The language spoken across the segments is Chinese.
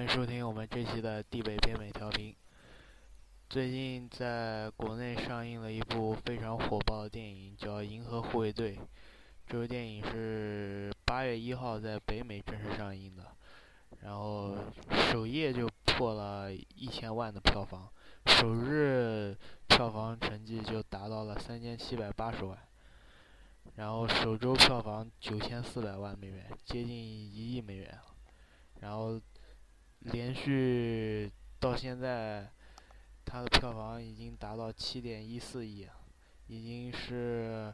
欢迎收听我们这期的地北边美调频。最近在国内上映了一部非常火爆的电影，叫《银河护卫队》。这部电影是八月一号在北美正式上映的，然后首页就破了一千万的票房，首日票房成绩就达到了三千七百八十万，然后首周票房九千四百万美元，接近一亿美元。然后连续到现在，它的票房已经达到七点一四亿，已经是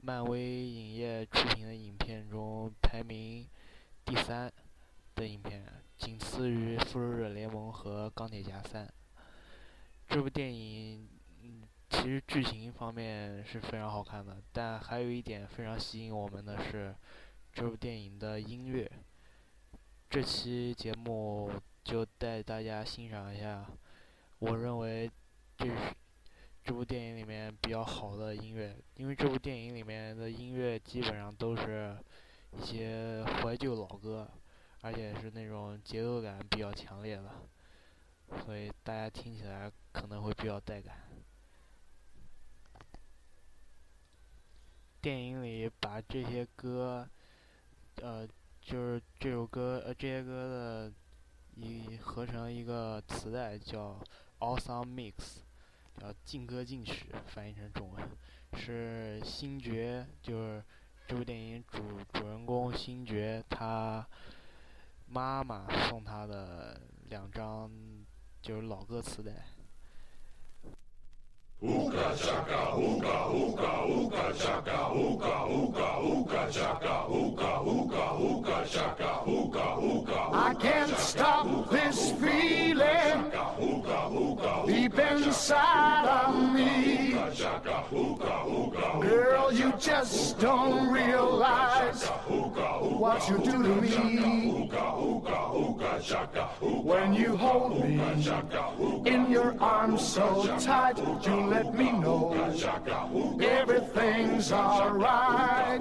漫威影业出品的影片中排名第三的影片，仅次于《复仇者联盟》和《钢铁侠三》。这部电影，嗯，其实剧情方面是非常好看的，但还有一点非常吸引我们的是这部电影的音乐。这期节目就带大家欣赏一下，我认为这是这部电影里面比较好的音乐，因为这部电影里面的音乐基本上都是一些怀旧老歌，而且是那种节奏感比较强烈的，所以大家听起来可能会比较带感。电影里把这些歌，呃。就是这首歌，呃，这些歌的一合成一个磁带叫《Awesome Mix》，叫劲歌劲曲，翻译成中文是星爵，就是这部电影主主人公星爵他妈妈送他的两张就是老歌磁带。Ooga chaka, ooga, ooga, ooga chaka, ooga, ooga, ooga chaka, ooga, ooga, ooga chaka, ooga, ooga. I can't stop this feeling deep inside of me. Girl, you just don't realize what you do to me when you hold me in your arms so tight. You let me know everything's alright.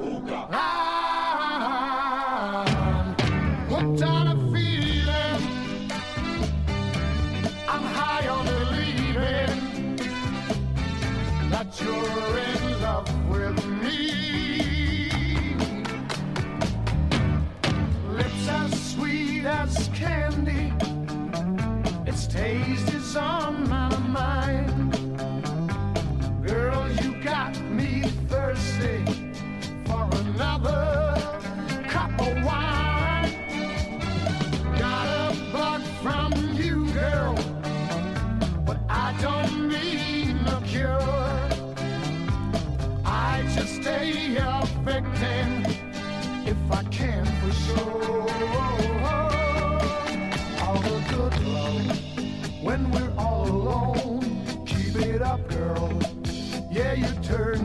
Up, girl. Yeah, you turn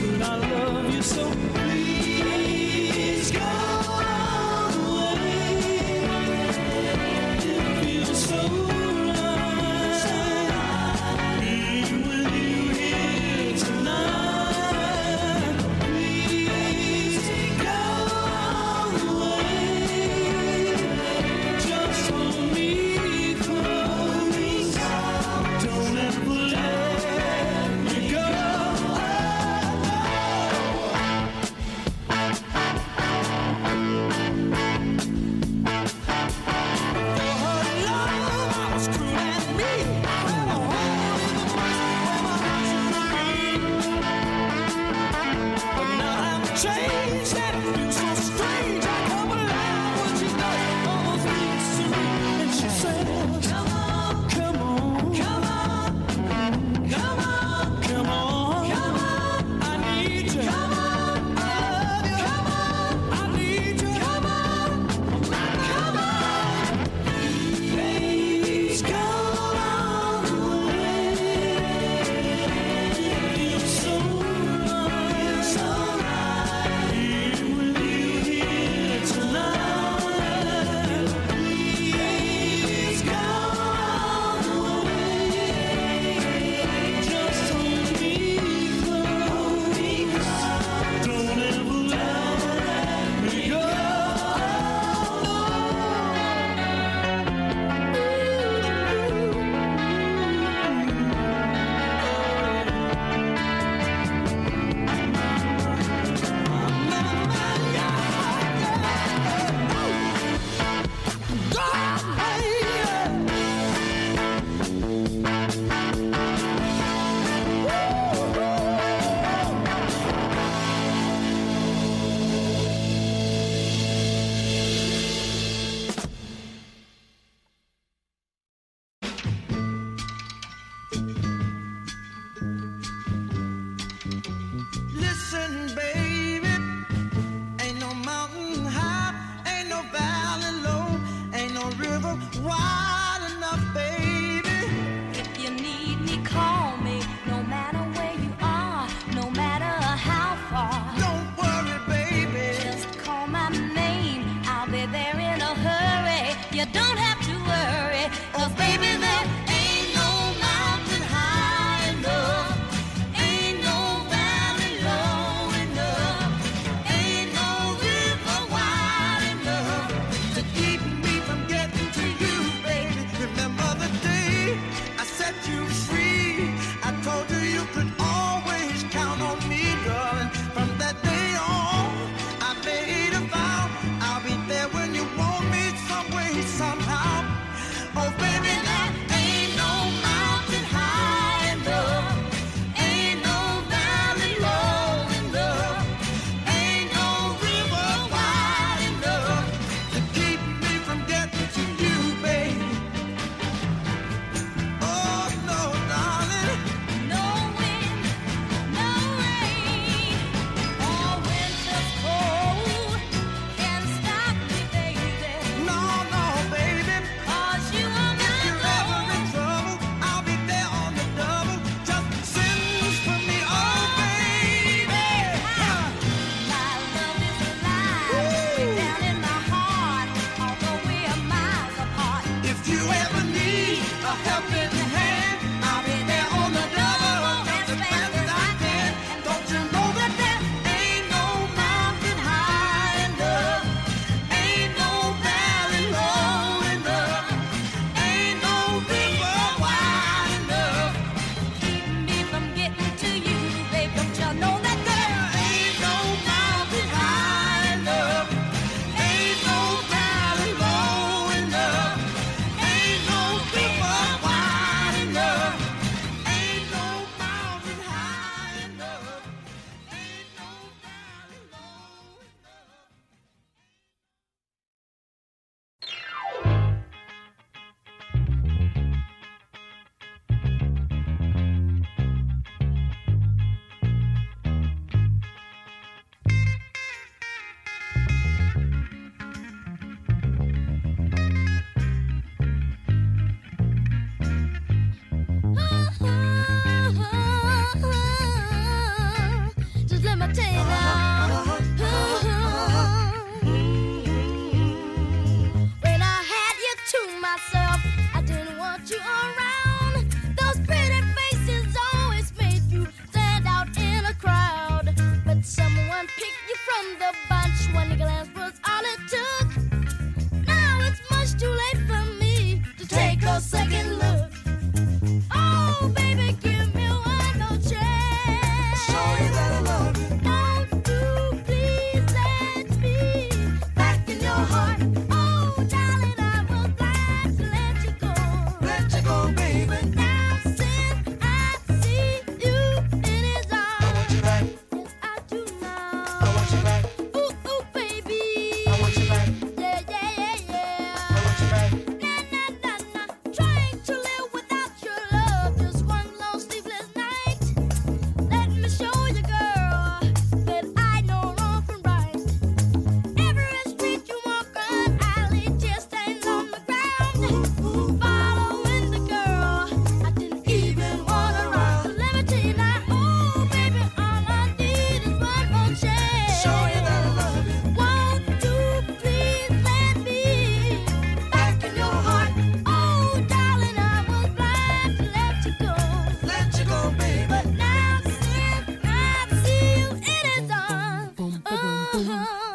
when I love you so. Please, go.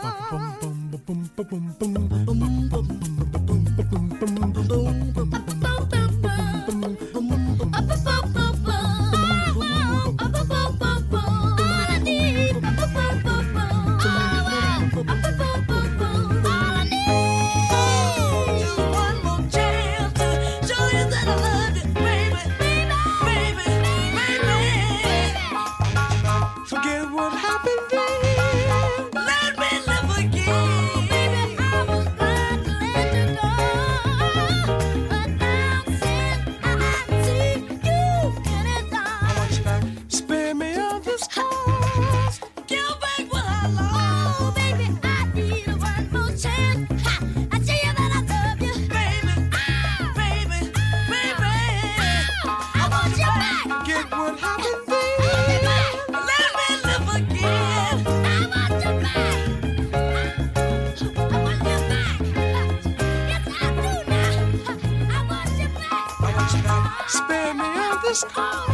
pum, pum, pum, pum, pum, pum, pum. is cold.